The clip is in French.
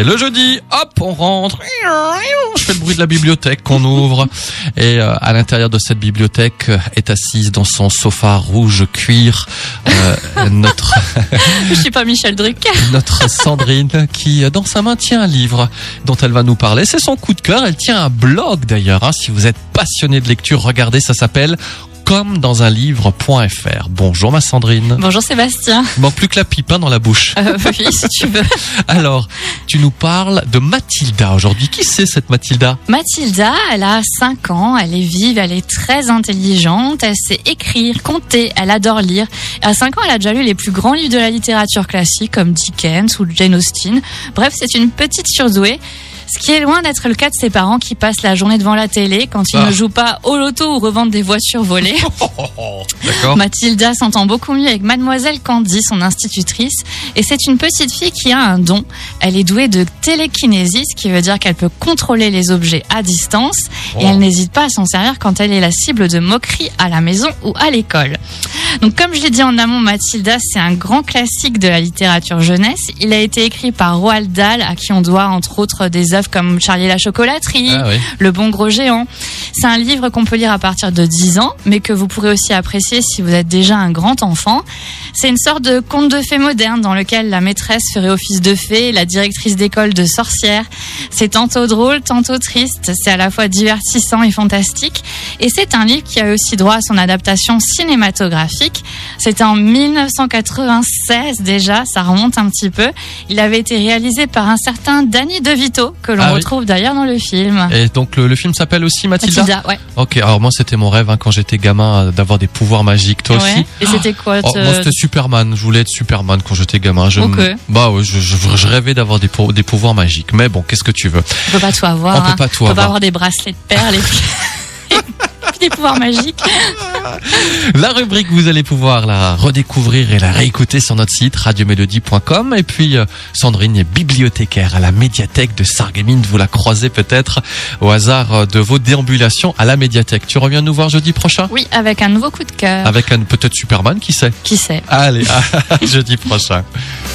Et le jeudi, hop, on rentre. Je fais le bruit de la bibliothèque qu'on ouvre. Et euh, à l'intérieur de cette bibliothèque euh, est assise dans son sofa rouge cuir euh, notre Je suis pas Michel Drucker. notre Sandrine qui euh, dans sa main tient un livre dont elle va nous parler. C'est son coup de cœur. Elle tient un blog d'ailleurs. hein. Si vous êtes passionné de lecture, regardez, ça s'appelle comme dans un livre.fr. Bonjour ma Sandrine. Bonjour Sébastien. Il manque plus que la pipe hein, dans la bouche. Euh, oui, si tu veux. Alors, tu nous parles de Mathilda aujourd'hui. Qui c'est cette Mathilda? Mathilda, elle a 5 ans, elle est vive, elle est très intelligente, elle sait écrire, compter, elle adore lire. À 5 ans, elle a déjà lu les plus grands livres de la littérature classique comme Dickens ou Jane Austen. Bref, c'est une petite surdouée. Ce qui est loin d'être le cas de ses parents qui passent la journée devant la télé quand ils Ah. ne jouent pas au loto ou revendent des voitures volées. Mathilda s'entend beaucoup mieux avec mademoiselle Candy, son institutrice, et c'est une petite fille qui a un don. Elle est douée de télékinésie, ce qui veut dire qu'elle peut contrôler les objets à distance, et Oh. elle n'hésite pas à s'en servir quand elle est la cible de moqueries à la maison ou à l'école. Donc comme je l'ai dit en amont, Mathilda, c'est un grand classique de la littérature jeunesse. Il a été écrit par Roald Dahl, à qui on doit entre autres des œuvres comme Charlie et la chocolaterie, Ah oui. le bon gros géant. C'est un livre qu'on peut lire à partir de 10 ans, mais que vous pourrez aussi apprécier si vous êtes déjà un grand enfant. C'est une sorte de conte de fées moderne dans lequel la maîtresse ferait office de fée, la directrice d'école de sorcière. C'est tantôt drôle, tantôt triste. C'est à la fois divertissant et fantastique. Et c'est un livre qui a aussi droit à son adaptation cinématographique. C'était en 1996 déjà, ça remonte un petit peu. Il avait été réalisé par un certain Danny DeVito, que l'on Ah oui. retrouve d'ailleurs dans le film. Et donc le, le film s'appelle aussi Mathilda. Mathilda, ouais. Ok, alors moi c'était mon rêve hein, quand j'étais gamin euh, d'avoir des pouvoirs magiques. Toi Ouais. aussi Et c'était quoi Oh, Moi c'était Superman. Je voulais être Superman quand j'étais gamin. Je, Ok. Bah ouais, je, je, je rêvais d'avoir des, pou- des pouvoirs magiques. Mais bon, qu'est-ce que tu veux On peut pas tout avoir. On peut hein. pas tout On peut avoir. pas avoir des bracelets de perles et des pouvoirs magiques. La rubrique, vous allez pouvoir la redécouvrir et la réécouter sur notre site radiomélodie.com. Et puis, euh, Sandrine est bibliothécaire à la médiathèque de Sarreguemines. Vous la croisez peut-être au hasard euh, de vos déambulations à la médiathèque. Tu reviens nous voir jeudi prochain? Oui, avec un nouveau coup de cœur. Avec un peut-être Superman, qui sait? Qui sait? Allez, à jeudi prochain.